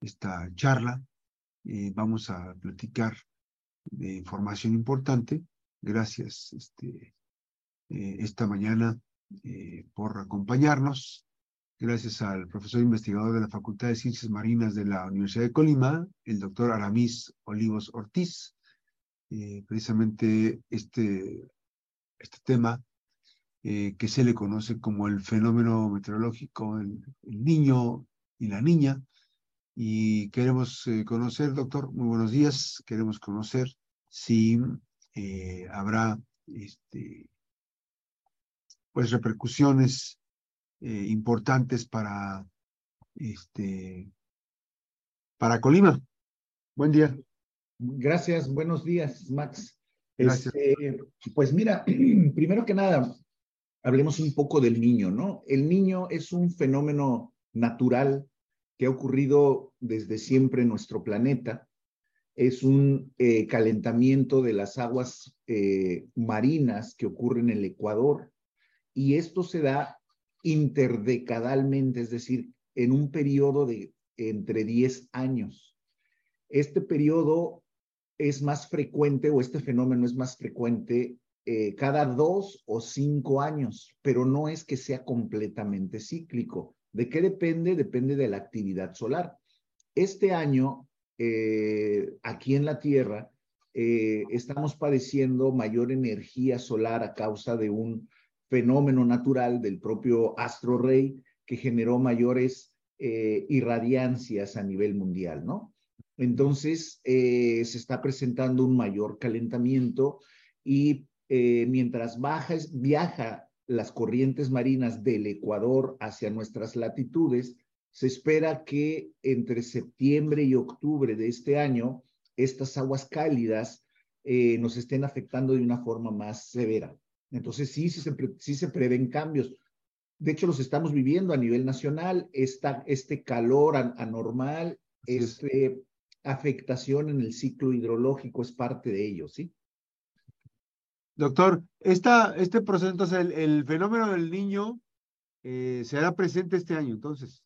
esta charla. Eh, vamos a platicar de información importante. Gracias este, eh, esta mañana eh, por acompañarnos. Gracias al profesor investigador de la Facultad de Ciencias Marinas de la Universidad de Colima, el doctor Aramis Olivos Ortiz. precisamente este, este tema que se le conoce como el fenómeno meteorológico, el, el niño y la niña, y queremos eh, conocer, doctor, muy buenos días, queremos conocer si eh, habrá este, pues repercusiones eh, importantes para este para Colima. Buen día. Gracias, buenos días, Max. Este, pues mira, primero que nada, hablemos un poco del niño, ¿no? El niño es un fenómeno natural que ha ocurrido desde siempre en nuestro planeta. Es un eh, calentamiento de las aguas eh, marinas que ocurre en el Ecuador y esto se da interdecadalmente, es decir, en un periodo de entre 10 años. Este periodo es más frecuente o este fenómeno es más frecuente eh, cada dos o cinco años, pero no es que sea completamente cíclico. ¿De qué depende? Depende de la actividad solar. Este año, eh, aquí en la Tierra, eh, estamos padeciendo mayor energía solar a causa de un fenómeno natural del propio astro rey que generó mayores eh, irradiancias a nivel mundial, ¿no? Entonces, se está presentando un mayor calentamiento y mientras baja, viaja las corrientes marinas del Ecuador hacia nuestras latitudes, se espera que entre septiembre y octubre de este año, estas aguas cálidas eh, nos estén afectando de una forma más severa. Entonces, sí, sí se, sí se prevén cambios. De hecho, los estamos viviendo a nivel nacional, esta, este calor anormal, esta afectación en el ciclo hidrológico es parte de ello, ¿sí? Doctor, esta, este proceso, entonces, el, fenómeno del niño eh, será presente este año, entonces.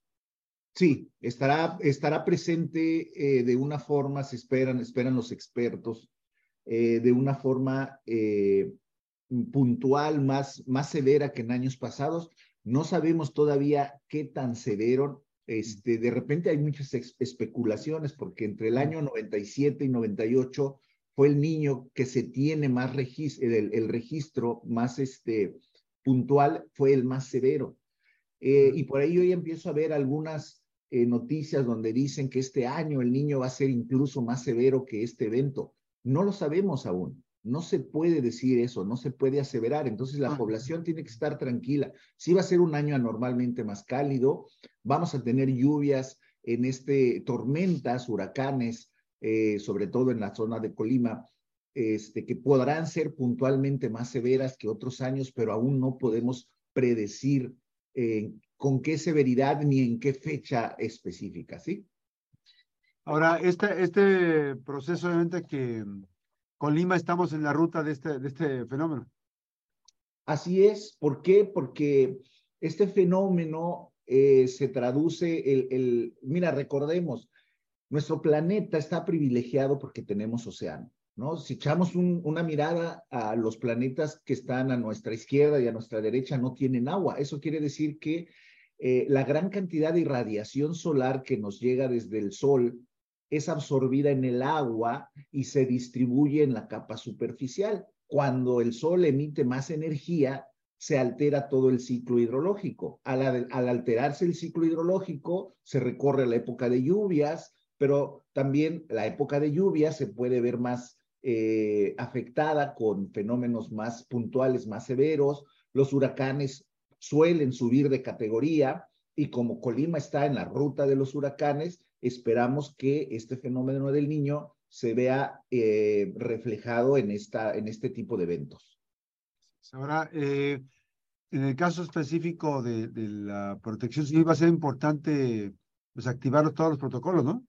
Sí, estará, estará presente eh, de una forma, se esperan, esperan los expertos, eh, de una forma puntual, más, más severa que en años pasados. No sabemos todavía qué tan severo. Este, de repente hay muchas especulaciones, porque entre el año 97 y 98 fue el niño que se tiene más registro, el, registro más este, puntual fue el más severo. Eh, y por ahí yo ya empiezo a ver algunas eh, noticias donde dicen que este año el niño va a ser incluso más severo que este evento. No lo sabemos aún. No se puede decir eso, no se puede aseverar. Entonces la población tiene que estar tranquila. Sí va a ser un año anormalmente más cálido, vamos a tener lluvias en este, tormentas, huracanes, eh, sobre todo en la zona de Colima, este, que podrán ser puntualmente más severas que otros años, pero aún no podemos predecir eh, con qué severidad ni en qué fecha específica, ¿sí? Ahora, este, este proceso, obviamente que Colima estamos en la ruta de este, de este fenómeno. Así es, ¿por qué? Porque este fenómeno eh, se traduce, el, el, mira, recordemos, nuestro planeta está privilegiado porque tenemos océano, ¿no? Si echamos una mirada a los planetas que están a nuestra izquierda y a nuestra derecha, no tienen agua. Eso quiere decir que eh, la gran cantidad de irradiación solar que nos llega desde el Sol es absorbida en el agua y se distribuye en la capa superficial. Cuando el Sol emite más energía, se altera todo el ciclo hidrológico. Al, al, alterarse el ciclo hidrológico, se recorre la época de lluvias, pero también la época de lluvia se puede ver más eh, afectada con fenómenos más puntuales, más severos. Los huracanes suelen subir de categoría y como Colima está en la ruta de los huracanes, esperamos que este fenómeno del niño se vea eh, reflejado en, esta, en este tipo de eventos. Ahora, eh, en el caso específico de, la protección civil va a ser importante pues, activar todos los protocolos, ¿no?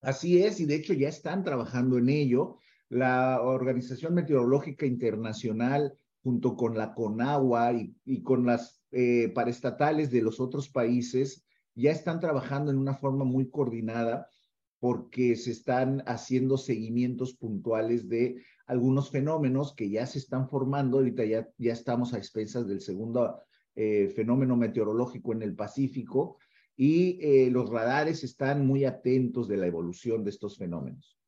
Así es, y de hecho ya están trabajando en ello. La Organización Meteorológica Internacional, junto con la CONAGUA y, con las eh, paraestatales de los otros países, ya están trabajando en una forma muy coordinada porque se están haciendo seguimientos puntuales de algunos fenómenos que ya se están formando. Ahorita ya, ya estamos a expensas del segundo eh, fenómeno meteorológico en el Pacífico y eh, los radares están muy atentos de la evolución de estos fenómenos.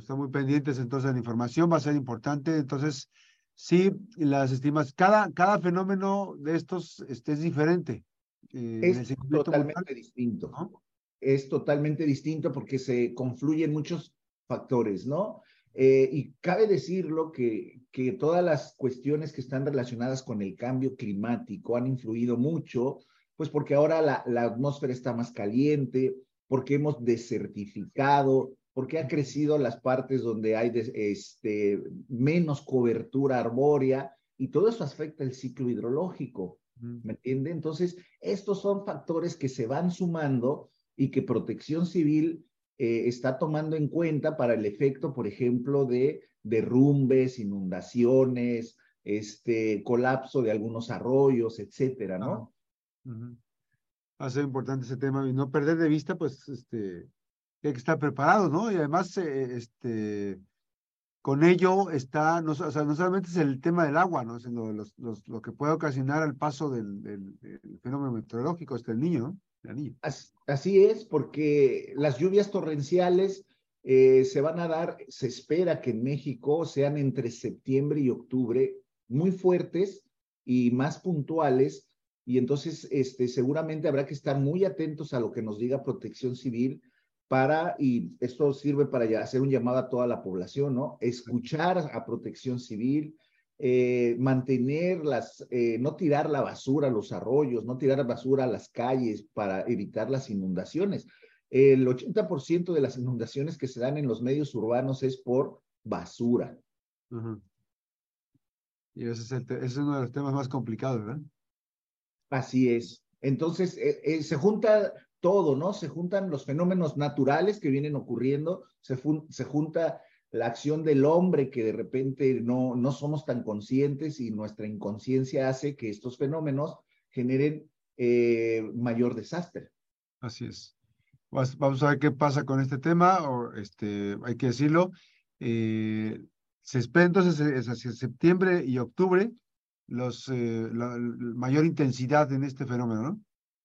Están muy pendientes entonces la información, va a ser importante. Entonces, sí, las estimas, cada, cada fenómeno de estos este, es diferente. Eh, es totalmente distinto. Es totalmente distinto porque se confluyen muchos factores, ¿no? Eh, y cabe decirlo que, que todas las cuestiones que están relacionadas con el cambio climático han influido mucho, pues porque ahora la, la atmósfera está más caliente, porque hemos desertificado, porque han crecido las partes donde hay este, menos cobertura arbórea y todo eso afecta el ciclo hidrológico. ¿Me entiende? Entonces, estos son factores que se van sumando y que Protección Civil eh, está tomando en cuenta para el efecto, por ejemplo, de derrumbes, inundaciones, este colapso de algunos arroyos, etcétera, ¿no? Va a ser importante ese tema y no perder de vista, pues, este, hay que estar preparado, ¿no? Y además, eh, este, con ello está, no, o sea, no solamente es el tema del agua, ¿no? Sino los, los, lo que puede ocasionar el paso del, fenómeno meteorológico hasta el niño, ¿no? Así es, porque las lluvias torrenciales eh, se van a dar, se espera que en México sean entre septiembre y octubre muy fuertes y más puntuales, y entonces este, seguramente habrá que estar muy atentos a lo que nos diga Protección Civil para, y esto sirve para hacer un llamado a toda la población, ¿no? Escuchar a Protección Civil, eh, mantener las, eh, no tirar la basura a los arroyos, no tirar basura a las calles para evitar las inundaciones. El 80% de las inundaciones que se dan en los medios urbanos es por basura. Y ese es, uno de los temas más complicados, ¿verdad? Así es. Entonces, eh, se junta todo, ¿no? Se juntan los fenómenos naturales que vienen ocurriendo, se, junta la acción del hombre que de repente no, no somos tan conscientes y nuestra inconsciencia hace que estos fenómenos generen eh, mayor desastre. Así es. Vamos a ver qué pasa con este tema, este, hay que decirlo. Eh, se espera entonces es hacia septiembre y octubre los, eh, la, mayor intensidad en este fenómeno, ¿no?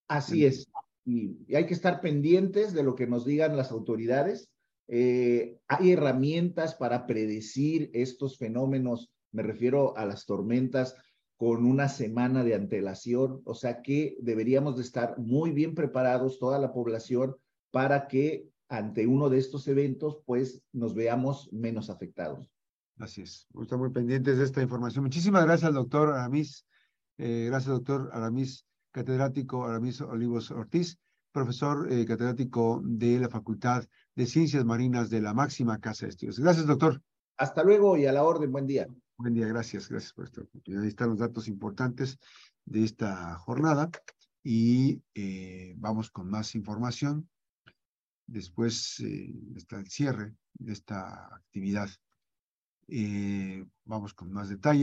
Así es. y hay que estar pendientes de lo que nos digan las autoridades eh, hay herramientas para predecir estos fenómenos, me refiero a las tormentas con una semana de antelación, o sea que deberíamos de estar muy bien preparados toda la población para que ante uno de estos eventos pues nos veamos menos afectados. Así es, estamos muy pendientes de esta información. Muchísimas gracias, doctor Aramis. Eh, gracias, doctor Aramis, catedrático Aramis Olivos Ortiz profesor eh, catedrático de la Facultad de Ciencias Marinas de la máxima Casa de Estudios. Gracias, doctor. Hasta luego y a la orden. Buen día. Buen día, gracias, gracias por esta oportunidad. Ahí están los datos importantes de esta jornada y eh, vamos con más información. Después está el cierre de esta actividad. Eh, vamos con más detalles.